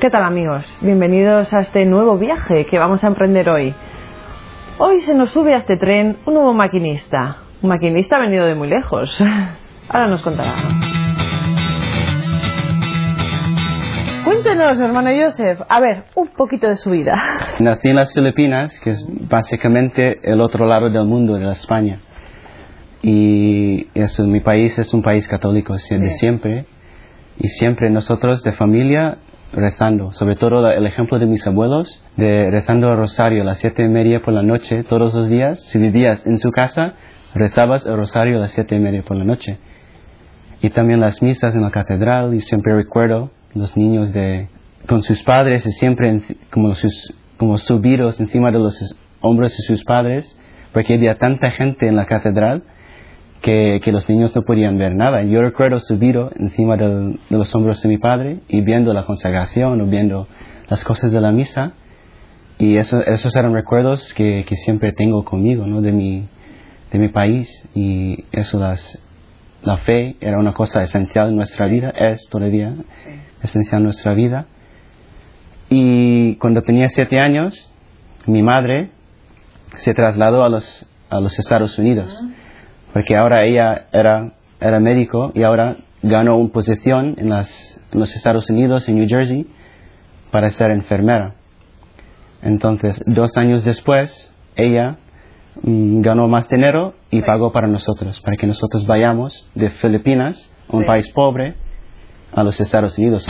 ¿Qué tal amigos? Bienvenidos a este nuevo viaje que vamos a emprender hoy. Hoy se nos sube a este tren un nuevo maquinista. Un maquinista venido de muy lejos. Ahora nos contará. Cuéntenos, hermano Joseph, a ver, un poquito de su vida. Nací en las Filipinas, que es básicamente el otro lado del mundo, de la España. Y eso, mi país es un país católico de siempre. Y siempre nosotros de familia rezando, sobre todo el ejemplo de mis abuelos, de rezando el rosario a las siete y media por la noche todos los días. Si vivías en su casa, rezabas el rosario a las siete y media por la noche. Y también las misas en la catedral, y siempre recuerdo los niños de, con sus padres y siempre como, sus, como subidos encima de los hombros de sus padres, porque había tanta gente en la catedral que, que, los niños no podían ver nada. Yo recuerdo subido encima de los hombros de mi padre y viendo la consagración o viendo las cosas de la misa. Y eso, esos eran recuerdos que, que, siempre tengo conmigo, ¿no? De mi, de mi país. Y eso, las, la fe era una cosa esencial en nuestra vida, es todavía esencial en nuestra vida. Y cuando tenía siete años, mi madre se trasladó a los, a los Estados Unidos porque ahora ella era, era médico y ahora ganó una posición en, las, en los Estados Unidos, en New Jersey, para ser enfermera. Entonces, dos años después, ella mm, ganó más dinero y pagó para nosotros, para que nosotros vayamos de Filipinas, un país pobre, a los Estados Unidos.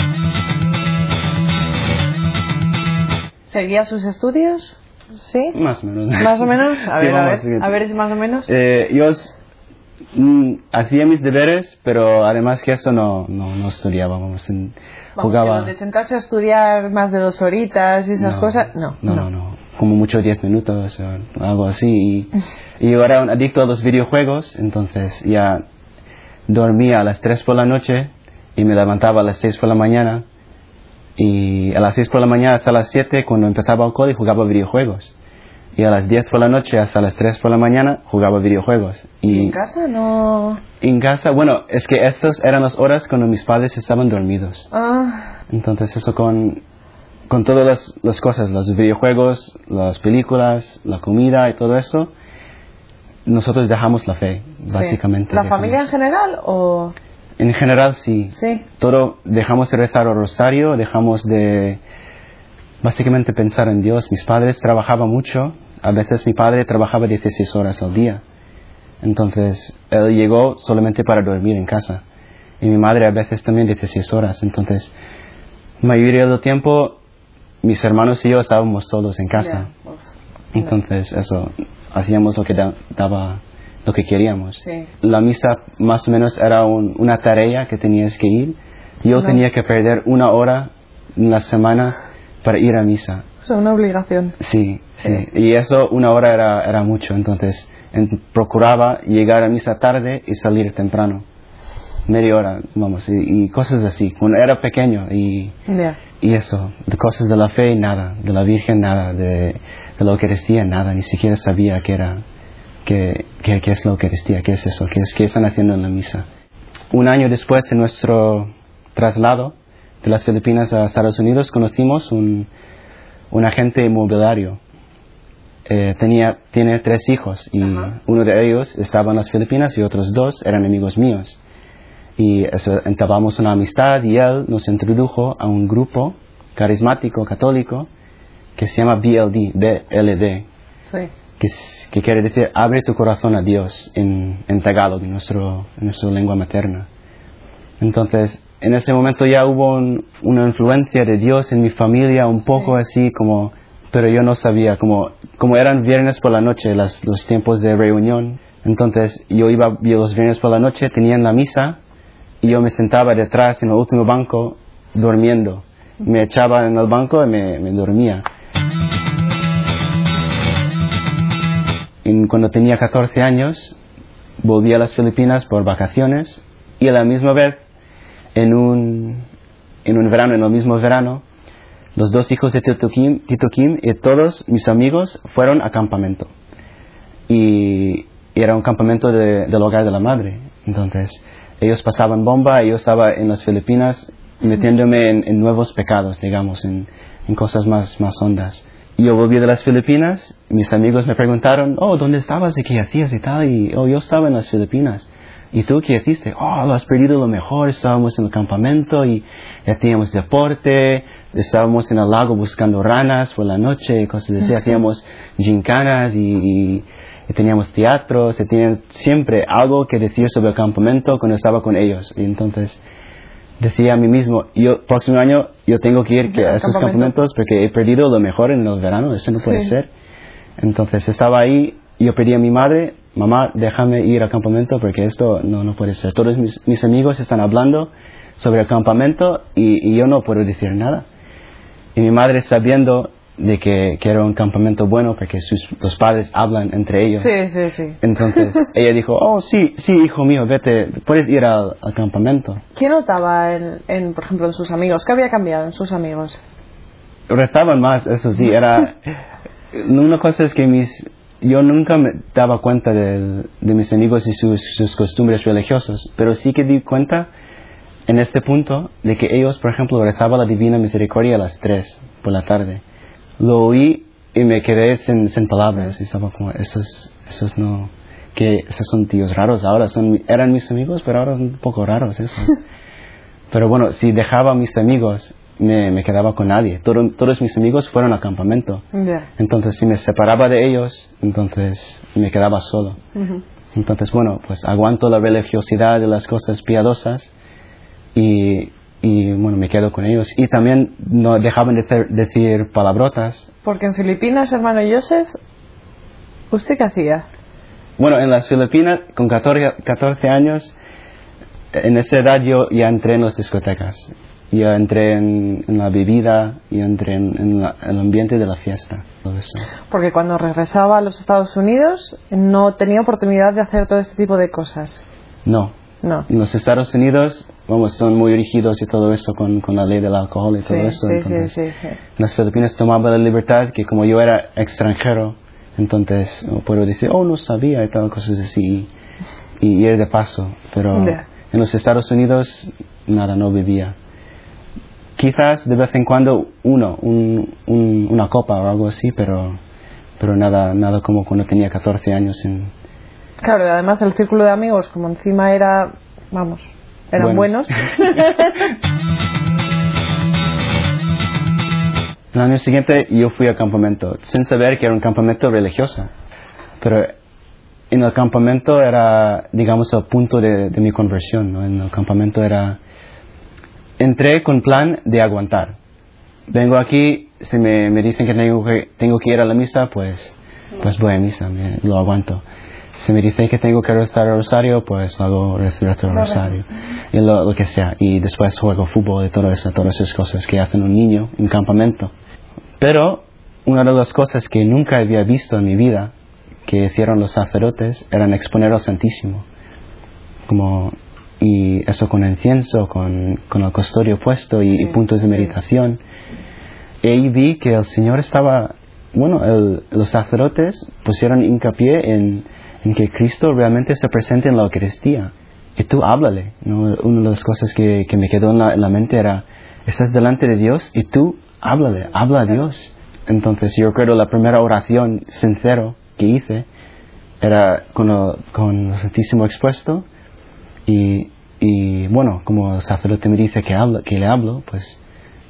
¿Seguía sus estudios? ¿Sí? Más o menos. ¿Más o menos? A ver, a ver, a ver si más o menos. Eh, yo Mm, hacía mis deberes, pero además que eso no, no, no estudiaba, vamos, jugaba. ¿De sentarse a estudiar más de dos horitas y esas cosas? No, no, no, como mucho diez minutos o algo así. Y, y yo era un adicto a los videojuegos, entonces ya dormía a las tres por la noche y me levantaba a las seis por la mañana. Y a las seis por la mañana hasta las siete, cuando empezaba el cole, jugaba videojuegos y a las 10 por la noche hasta las 3 por la mañana jugaba videojuegos. Y ¿En casa no? En casa, bueno, es que estas eran las horas cuando mis padres estaban dormidos. Ah. Entonces eso con, con todas las, las, cosas, los videojuegos, las películas, la comida y todo eso, nosotros dejamos la fe, básicamente. ¿La familia en general o...? En general sí. Sí. Todo, dejamos de rezar el rosario, dejamos de básicamente pensar en Dios. Mis padres trabajaban mucho, a veces mi padre trabajaba 16 horas al día. Entonces, él llegó solamente para dormir en casa. Y mi madre a veces también 16 horas. Entonces, mayoría del tiempo, mis hermanos y yo estábamos todos en casa. Pues, Entonces, eso, hacíamos lo que daba, lo que queríamos. La misa más o menos era una tarea que tenías que ir. Yo tenía que perder una hora en la semana para ir a misa. O una obligación. Sí, sí. Y eso una hora era, era mucho, entonces procuraba llegar a misa tarde y salir temprano. Media hora, vamos, y, cosas así. Cuando era pequeño y, y eso, de cosas de la fe, nada, de la Virgen, nada, de, de la Eucaristía, nada, ni siquiera sabía qué era, qué, qué, qué es la Eucaristía, qué es eso, qué, es, qué están haciendo en la misa. Un año después de nuestro traslado, de las Filipinas a Estados Unidos conocimos un, un agente inmobiliario. Eh, tenía, tiene tres hijos y uno de ellos estaba en las Filipinas y otros dos eran amigos míos. Y eso, entabamos una amistad y él nos introdujo a un grupo carismático católico que se llama BLD, BLD, que, que, quiere decir abre tu corazón a Dios en, en Tagalog, en, nuestro, en nuestra lengua materna. Entonces, en ese momento ya hubo una influencia de Dios en mi familia, un poco así como, pero yo no sabía, como, como eran viernes por la noche, las, los tiempos de reunión. Entonces yo iba los viernes por la noche, tenían la misa y yo me sentaba detrás en el último banco durmiendo. Me echaba en el banco y me, me dormía. Y cuando tenía 14 años, volví a las Filipinas por vacaciones y a la misma vez en un, en un verano, en el mismo verano, los dos hijos de Tito Kim, y todos mis amigos fueron a campamento. Y, era un campamento del hogar de la madre. Entonces, ellos pasaban bomba, yo estaba en las Filipinas metiéndome en, en nuevos pecados, digamos, en, en cosas más, más hondas. Yo volví de las Filipinas, mis amigos me preguntaron, oh, ¿dónde estabas y qué hacías y tal? Y, oh, yo estaba en las Filipinas. ¿Y tú qué hiciste? Oh, lo has perdido lo mejor, estábamos en el campamento y ya teníamos deporte, estábamos en el lago buscando ranas por la noche, cosas así, hacíamos gincanas y, y, y teníamos teatros, y tenían siempre algo que decir sobre el campamento cuando estaba con ellos. Y entonces decía a mí mismo, yo próximo año yo tengo que ir que, a esos Campamento. campamentos porque he perdido lo mejor en el verano, eso no puede Sí. ser. Entonces estaba ahí, yo pedí a mi madre, mamá, déjame ir al campamento porque esto no, no puede ser. Todos mis, mis amigos están hablando sobre el campamento y, y yo no puedo decir nada. Y mi madre sabiendo de que, que era un campamento bueno porque sus, los padres hablan entre ellos. Sí, sí, sí. Entonces ella dijo, oh sí, sí, hijo mío, vete, puedes ir al, al campamento. ¿Qué notaba, en, en, por ejemplo, en sus amigos? ¿Qué había cambiado en sus amigos? Rezaban más, eso sí, era... Una cosa es que mis... Yo nunca me daba cuenta de, de mis amigos y sus, sus costumbres religiosas, pero sí que di cuenta en este punto de que ellos, por ejemplo, rezaban la Divina Misericordia a las 3 por la tarde. Lo oí y me quedé sin, sin palabras y estaba como, esos, esos no... que esos son tíos raros ahora, son, eran mis amigos, pero ahora son un poco raros esos. Pero bueno, si dejaba a mis amigos, me, me quedaba con nadie. Todo- todos mis amigos fueron al campamento. Entonces, si me separaba de ellos, entonces me quedaba solo. Entonces, bueno, pues aguanto la religiosidad de las cosas piadosas y, y bueno, me quedo con ellos. Y también no dejaban de decir palabrotas. Porque en Filipinas, hermano Joseph, ¿usted qué hacía? Bueno, en las Filipinas, con 14, 14 años, en esa edad yo ya entré en las discotecas. Ya entré en, en la bebida y entré en, en la- el ambiente de la fiesta. Todo eso. Porque cuando regresaba a los Estados Unidos no tenía oportunidad de hacer todo este tipo de cosas. No. No. En los Estados Unidos, vamos, son muy rígidos y todo eso con, con la ley del alcohol y Sí, todo eso. sí, entonces, sí. En las Filipinas tomaba la libertad que como yo era extranjero, entonces puedo decir, oh, no sabía y tal, cosas así. Y, y ir de paso. Pero en los Estados Unidos, nada, no vivía. Quizás de vez en cuando uno, un, un- una copa o algo así, pero, pero nada, nada como cuando tenía 14 años. En, Claro, además el círculo de amigos, como encima era, vamos, eran Buenos. buenos. El año siguiente yo fui al campamento, sin saber que era un campamento religioso. Pero en el campamento era, digamos, el punto de, de mi conversión. ¿no? En el campamento era... Entré con plan de aguantar. Vengo aquí, si me, me dicen que tengo, que tengo que ir a la misa, pues, pues voy a misa, me- lo aguanto. Si me dicen que tengo que rezar el rosario, pues hago rezar el rosario. Y lo, lo que sea. Y después juego fútbol y todo eso, todas esas cosas que hacen un niño en campamento. Pero una de las cosas que nunca había visto en mi vida que hicieron los sacerdotes eran exponer al Santísimo. Como, y eso con incienso, con, con el custodio puesto y, y puntos de meditación. Y ahí vi que el Señor estaba, bueno, el- los sacerdotes pusieron hincapié en, en que Cristo realmente está presente en la Eucaristía. Y tú háblale. ¿no? Una de las cosas que, que me quedó en la, en la mente era, estás delante de Dios y tú háblale, habla a Dios. Entonces yo recuerdo la primera oración sincero que hice era con el, con el Santísimo expuesto y, y bueno, como el sacerdote me dice que, hablo, que le hablo, pues,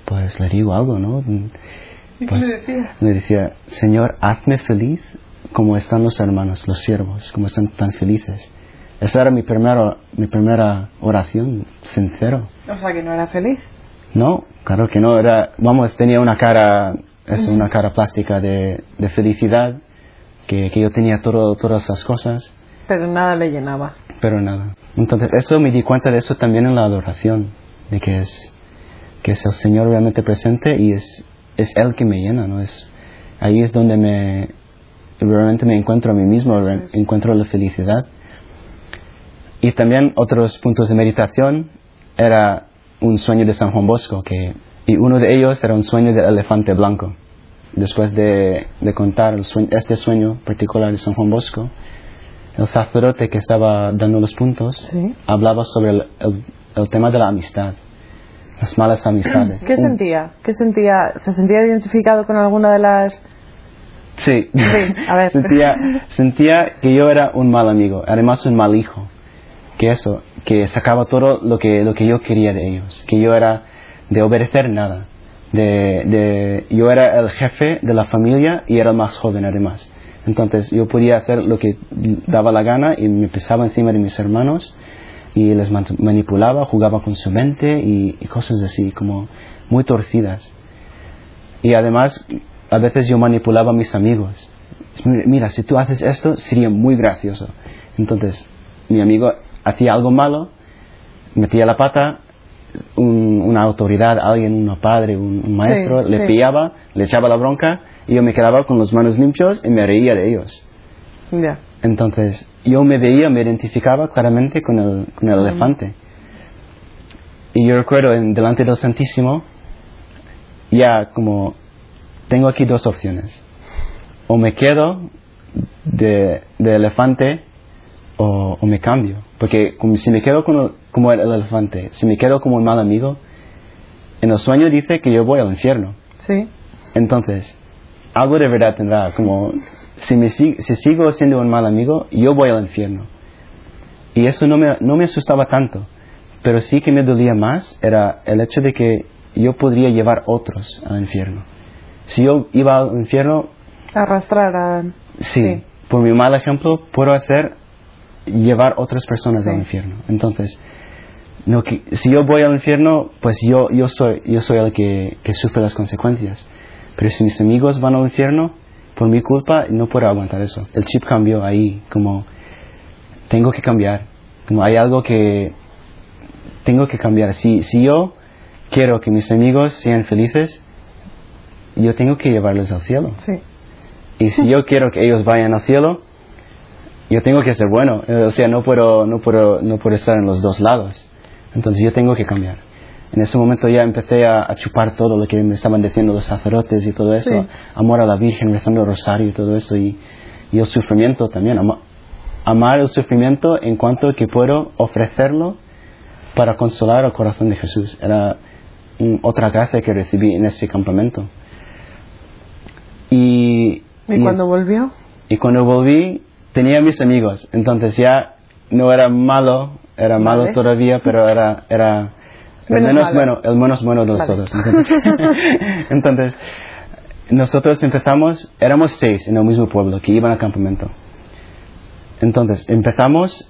pues le digo algo, ¿no? Pues, le decía? le decía, Señor, hazme feliz como están los hermanos, los siervos, como están tan felices. Esa era mi primera, mi primera oración, sincero. O sea, que no era feliz. No, claro que no, era, vamos, tenía una cara, es una cara plástica de, de felicidad, que, que yo tenía todo, todas las cosas, Pero nada le llenaba. pero nada. Entonces, eso me di cuenta de eso también en la adoración, de que es, que es el Señor realmente presente y es, es Él que me llena, ¿no? Es, ahí es donde me, realmente me encuentro a mí mismo, encuentro la felicidad. Y también otros puntos de meditación era un sueño de San Juan Bosco, que, y uno de ellos era un sueño del elefante blanco. Después de, de contar el sueño- este sueño particular de San Juan Bosco, el sacerdote que estaba dando los puntos Sí. hablaba sobre el, el- el tema de la amistad. las malas amistades. ¿Qué Un- sentía? ¿Qué sentía? ¿Se sentía identificado con alguna de las...? Sí. Sí, a ver. sentía, sentía que yo era un mal amigo, además un mal hijo. Que eso, que sacaba todo lo que, lo que yo quería de ellos. Que yo era de obedecer nada. De, de, yo era el jefe de la familia y era el más joven además. Entonces yo podía hacer lo que daba la gana y me pesaba encima de mis hermanos y les man- manipulaba, jugaba con su mente y, y cosas así, como muy torcidas. Y además, a veces yo manipulaba a mis amigos. Mira, mira, si tú haces esto, sería muy gracioso. Entonces, mi amigo hacía algo malo, metía la pata, un- una autoridad, alguien, un padre, un, un maestro, Sí, le sí. pillaba, le echaba la bronca y yo me quedaba con las manos limpios y me reía de ellos. Ya. Entonces, yo me veía, me identificaba claramente con el, con el elefante. Y yo recuerdo en delante del Santísimo, ya como, tengo aquí dos opciones. O me quedo de, de elefante o, o me cambio. Porque como si me quedo como, como el, el elefante, si me quedo como un mal amigo, en el sueño dice que yo voy al infierno. Sí. Entonces, algo de verdad tendrá, como si, me, si, si sigo siendo un mal amigo, yo voy al infierno. Y eso no me, no me asustaba tanto, pero sí que me dolía más era el hecho de que yo podría llevar otros al infierno. Si yo iba al infierno, Arrastrar a... sí, Sí. por mi mal ejemplo, puedo hacer llevar otras personas Sí. al infierno. Entonces, no, que- si yo voy al infierno, pues yo, yo, soy, yo soy el que, que sufre las consecuencias. Pero si mis amigos van al infierno, por mi culpa, no puedo aguantar eso. El chip cambió ahí, como tengo que cambiar. Como hay algo que tengo que cambiar. Si, si yo quiero que mis amigos sean felices, yo tengo que llevarles al cielo. Sí. Y si yo quiero que ellos vayan al cielo, yo tengo que ser bueno. Eh, O sea, no puedo, no puedo, no puedo estar en los dos lados. Entonces yo tengo que cambiar. En ese momento ya empecé a, a chupar todo lo que me estaban diciendo los sacerdotes y todo eso. Sí. Amor a la Virgen, rezando el rosario y todo eso. Y, y el sufrimiento también. Ama- amar el sufrimiento en cuanto que puedo ofrecerlo para consolar el corazón de Jesús. Era otra gracia que recibí en ese campamento. Y, ¿Y, y cuando es- volvió? y cuando volví, tenía mis amigos. Entonces ya no era malo, era malo todavía, pero era, era el Menos malo. bueno, el menos bueno de Vale. Entonces, entonces, nosotros empezamos, éramos seis en el mismo pueblo que iban al campamento. Entonces, empezamos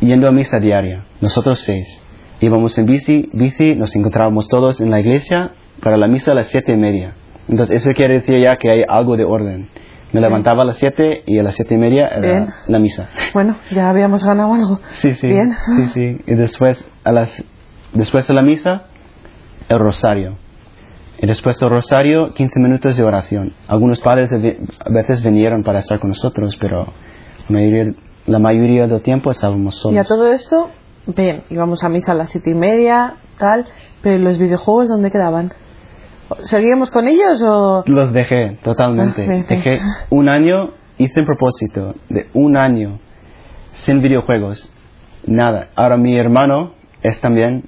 yendo a misa diaria, nosotros seis. Íbamos en bici, bici, nos encontrábamos todos en la iglesia para la misa a las siete y media. Entonces, eso quiere decir ya que hay algo de orden. Me levantaba a las siete y a las siete y media era Bien. la misa. Bueno, ya habíamos ganado algo. Sí, sí. Bien. Sí, sí. Y después, a las, después de la misa, el rosario. Y después del rosario, 15 minutos de oración. Algunos padres a veces vinieron para estar con nosotros, pero la mayoría, la mayoría del tiempo estábamos solos. Y a todo esto, bien, íbamos a misa a las siete y media, tal, pero los videojuegos, ¿dónde quedaban? ¿Seguíamos con ellos o...? Los dejé totalmente. Ah. Dejé un año, hice un propósito de un año sin videojuegos. Nada. Ahora mi hermano es también,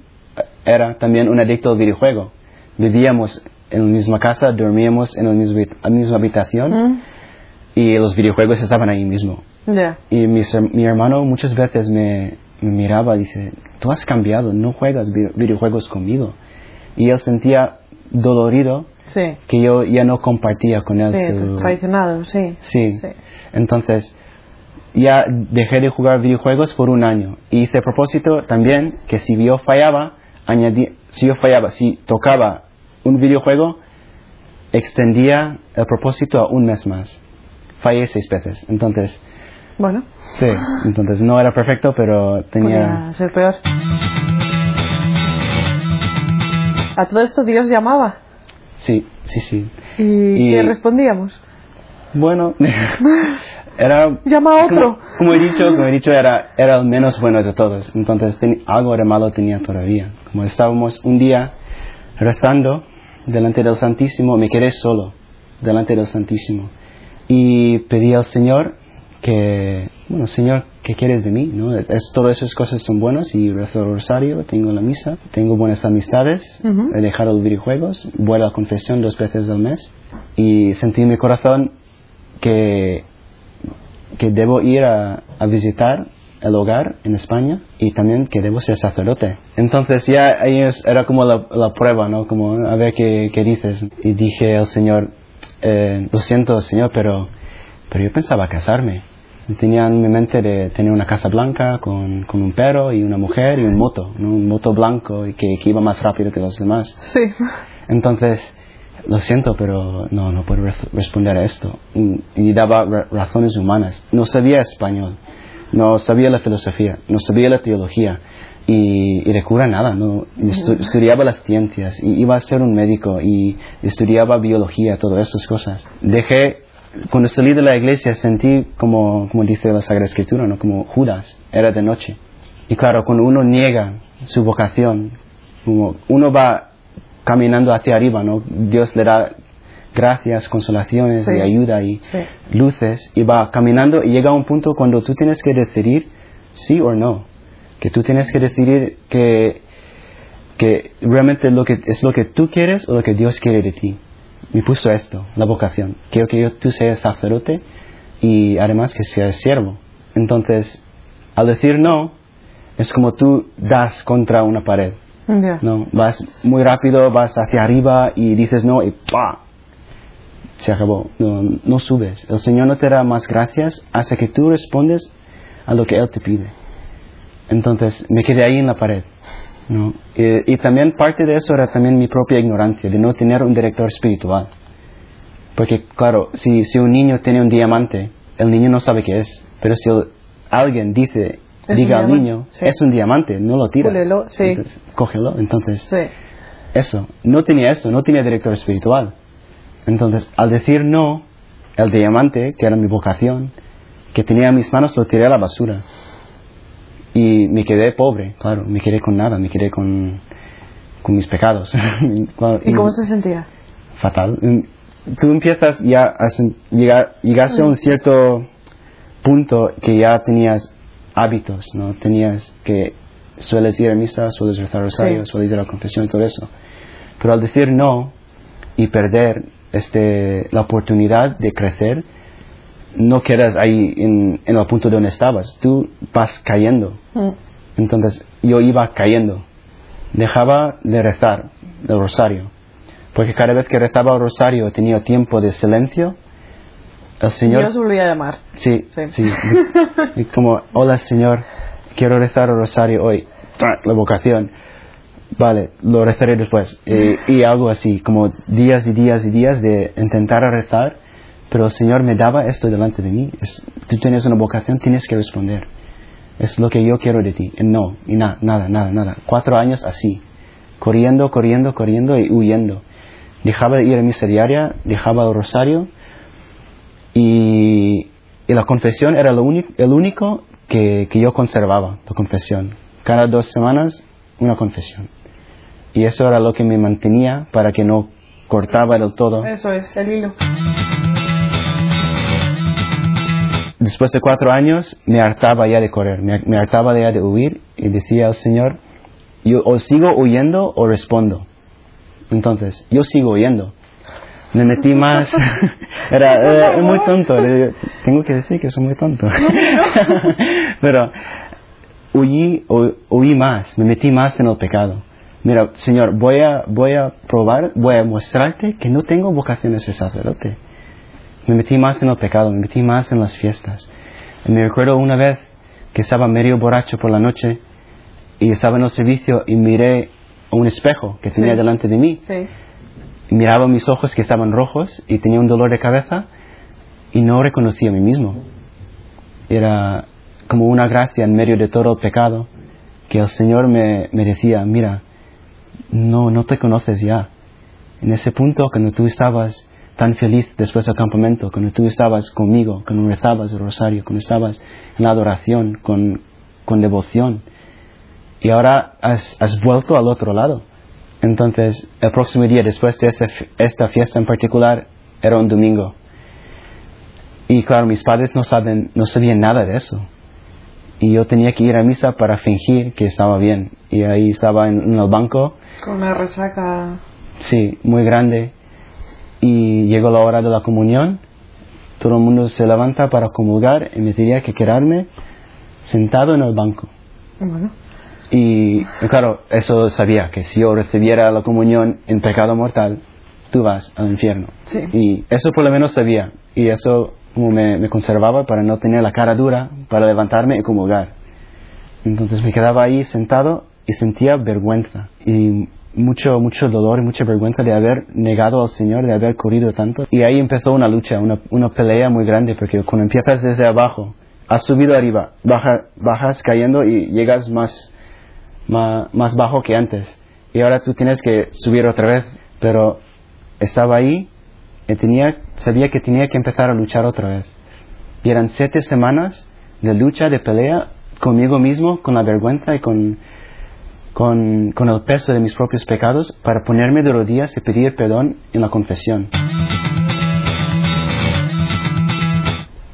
era también un adicto al videojuego. Vivíamos en la misma casa, dormíamos en la misma, la misma habitación ¿Mm? y los videojuegos estaban ahí mismo. Ya. Y her- mi hermano muchas veces me, me miraba y dice, tú has cambiado, no juegas vi- videojuegos conmigo. Y él sentía dolorido Sí. que yo ya no compartía con él Sí, su- traicionado, sí. Sí. Sí. Entonces, ya dejé de jugar videojuegos por un año. Y hice propósito también que si yo fallaba, añadí, si yo fallaba, si tocaba un videojuego, extendía el propósito a un mes más. Fallé seis veces. Entonces, Bueno, sí, entonces no era perfecto, pero tenía... podría ser peor. A todo esto Dios llamaba. Sí, sí, sí. ¿Y, Y- qué respondíamos? Bueno, era... Llama a otro. Como, como he dicho, como he dicho era, era el menos bueno de todos. Entonces ten- algo de malo tenía todavía. Como estábamos un día rezando delante del Santísimo, me quedé solo delante del Santísimo. Y pedí al Señor que, bueno, Señor, ¿qué quieres de mí? ¿No? Es, todas esas cosas son buenas y rezo el rosario, tengo la misa, tengo buenas amistades, Ujú. he dejado los videojuegos, voy a la confesión dos veces al mes y sentí en mi corazón que, que debo ir a, a visitar el hogar en España y también que debo ser sacerdote. Entonces ya ahí era como la, la prueba, ¿no? Como a ver qué, qué dices. Y dije al Señor, eh, lo siento Señor, pero, pero yo pensaba casarme. Tenía en mi mente de tener una casa blanca con, con un perro y una mujer y un moto, ¿no? un moto blanco y que, que iba más rápido que los demás. Sí. Entonces, lo siento, pero no, no puedo res- responder a esto. Y, daba ra- razones humanas. No sabía español, no sabía la filosofía, no sabía la teología. Y, y de cura nada, no Estu- estudiaba las ciencias, y iba a ser un médico y estudiaba biología, todas esas cosas. Dejé, cuando salí de la iglesia sentí como, como dice la Sagrada Escritura, ¿no? como Judas, era de noche. Y claro, cuando uno niega su vocación, como uno va caminando hacia arriba, ¿no? Dios le da gracias, consolaciones Sí. y ayuda y Sí. luces y va caminando y llega a un punto cuando tú tienes que decidir sí o no, que tú tienes que decidir que, que realmente lo que, es lo que tú quieres o lo que Dios quiere de ti. Me puso esto, la vocación. Quiero que yo- tú seas sacerdote y además que seas siervo. Entonces, al decir no, es como tú das contra una pared. No, vas muy rápido, vas hacia arriba y dices no y ¡pa! Se acabó. No, no subes. El Señor no te da más gracias hasta que tú respondes a lo que Él te pide. Entonces me quedé ahí en la pared. ¿no? Y, también parte de eso era también mi propia ignorancia, de no tener un director espiritual. Porque claro, si, si un niño tiene un diamante, el niño no sabe qué es. Pero si alguien dice, diga al niño, sí. es un diamante, no lo tira. Púlelo, sí. Entonces, cógelo. Entonces, Sí. eso, no tenía eso, no tenía director espiritual. Entonces, al decir no, el diamante, que era mi vocación, que tenía en mis manos, lo tiré a la basura. Y me quedé pobre, claro, me quedé con nada, me quedé con, con mis pecados. ¿Y cómo se sentía? Fatal. Mm, Tú empiezas ya a llegar, a un cierto punto que ya tenías hábitos, ¿no? Tenías que sueles ir a misa, sueles rezar rosario, Sí. sueles ir a la confesión y todo eso. Pero al decir no y perder este, la oportunidad de crecer, no quedas ahí en, en el punto donde estabas. Tú vas cayendo. Mm. Entonces yo iba cayendo. Dejaba de rezar el rosario. Porque cada vez que rezaba el rosario tenía tiempo de silencio. El Señor... Dios volvía a llamar. Sí, Sí. sí. Y como, hola Señor, quiero rezar el rosario hoy. La vocación. Vale, lo rezaré después. Eh, y algo así, como días y días y días de intentar rezar, pero el Señor me daba esto delante de mí. Es- tú tienes una vocación, tienes que responder. Es lo que yo quiero de ti. Y no, y nada, nada, nada, nada. Cuatro años así, corriendo, corriendo, corriendo y huyendo. Dejaba de ir a misa diaria, dejaba el rosario y, y la confesión era lo el único que, que yo conservaba, la confesión. Cada dos semanas, una confesión. Y eso era lo que me mantenía para que no cortaba del todo. Eso es, el hilo. Después de cuatro años me hartaba ya de correr, me, me hartaba ya de huir y decía al Señor, yo o sigo huyendo o respondo. Entonces, yo sigo huyendo. Me metí más, era, era muy tonto, tengo que decir que soy muy tonto. Pero huí, hu- huí más, me metí más en el pecado. Mira, Señor, voy a, voy a probar, voy a mostrarte que no tengo vocación de ser sacerdote. Me metí más en el pecado, me metí más en las fiestas. Y me recuerdo una vez que estaba medio borracho por la noche y estaba en el servicio y miré un espejo que tenía Sí. delante de mí. Sí. Miraba mis ojos que estaban rojos y tenía un dolor de cabeza y no reconocía a mí mismo. Era como una gracia en medio de todo el pecado que el Señor me, me decía, mira, no, no te conoces ya. En ese punto, cuando tú estabas tan feliz después del campamento, cuando tú estabas conmigo, cuando rezabas el rosario, cuando estabas en la adoración, con, con devoción, y ahora has vuelto al otro lado. Entonces, el próximo día, después de esta, esta fiesta en particular, era un domingo. Y claro, mis padres no, saben, no sabían nada de eso. y yo tenía que ir a misa para fingir que estaba bien. Y ahí estaba en, en el banco. Con una resaca. Sí, muy grande. Y llegó la hora de la comunión. Todo el mundo se levanta para comulgar y me tenía que quedarme sentado en el banco. Bueno. Y claro, eso sabía, que si yo recibiera la comunión en pecado mortal, tú vas al infierno. Sí. Y eso por lo menos sabía. Y eso como me, me conservaba para no tener la cara dura, para levantarme y comulgar. Entonces me quedaba ahí sentado y sentía vergüenza y mucho, mucho dolor y mucha vergüenza de haber negado al Señor, de haber corrido tanto. Y ahí empezó una lucha, una, una pelea muy grande, porque cuando empiezas desde abajo, has subido arriba, baja, bajas cayendo y llegas más, más, bajo que antes. Y ahora tú tienes que subir otra vez, pero estaba ahí y tenía, sabía que tenía que empezar a luchar otra vez. Y eran siete semanas de lucha, de pelea conmigo mismo, con la vergüenza y con, con, con el peso de mis propios pecados para ponerme de rodillas y pedir perdón en la confesión.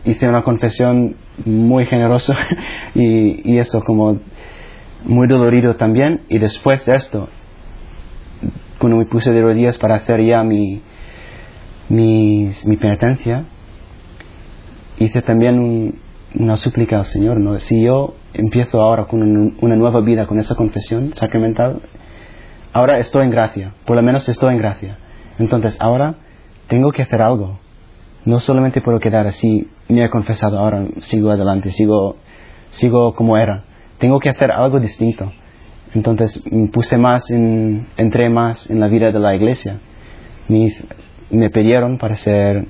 Hice una confesión muy generosa y, y eso como muy dolorido también. Y después de esto, cuando me puse de rodillas para hacer ya mi, mi, penitencia, hice también un, una súplica al Señor. ¿no? Si yo empiezo ahora con un- una nueva vida, con esa confesión sacramental, ahora estoy en gracia, por lo menos estoy en gracia. Entonces ahora tengo que hacer algo. No solamente puedo quedar así, me he confesado, ahora sigo adelante, sigo, sigo como era. Tengo que hacer algo distinto. Entonces me puse más, en, entré más en la vida de la iglesia. Me, me pidieron para ser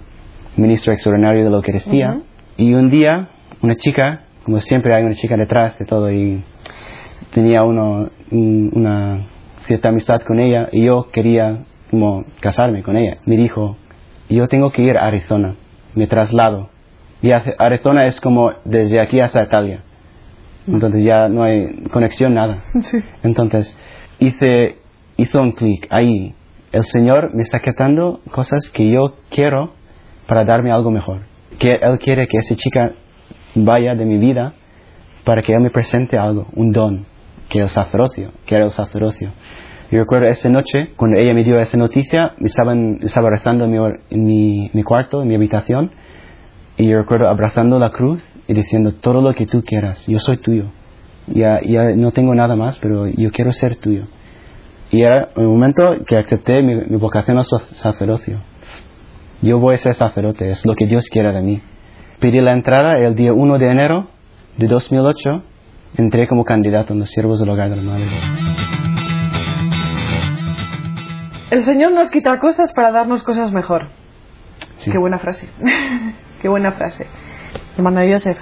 ministro extraordinario de la Eucaristía. Y un día, una chica, como siempre hay una chica detrás de todo, y tenía uno, un- una cierta amistad con ella, y yo quería como casarme con ella. Me dijo, yo tengo que ir a Arizona, me traslado. Y Arizona es como desde aquí hasta Italia. Entonces ya no hay conexión, nada. Sí. Entonces, hice, hizo un clic ahí. El Señor me está quitando cosas que yo quiero para darme algo mejor. Que Él quiere que esa chica vaya de mi vida para que Él me presente algo, un don, que el sacerdocio, que era el sacerdocio. Yo recuerdo esa noche, cuando ella me dio esa noticia, me estaban, estaba rezando en mi, en mi, mi cuarto, en mi habitación, y yo recuerdo abrazando la cruz y diciendo, todo lo que tú quieras, yo soy tuyo. Ya, ya no tengo nada más, pero yo quiero ser tuyo. Y era el momento que acepté mi, mi vocación al sac- sacerdocio. Yo voy a ser sacerdote, es lo que Dios quiere de mí. Pedí la entrada el día 1 de enero de 2008, entré como candidato en los siervos del hogar de la Madre. El Señor nos quita cosas para darnos cosas mejor. Sí. Qué buena frase. Qué buena frase. Hermano Joseph,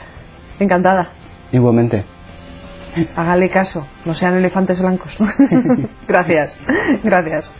encantada. Igualmente. Hágale caso, no sean elefantes blancos. gracias, gracias.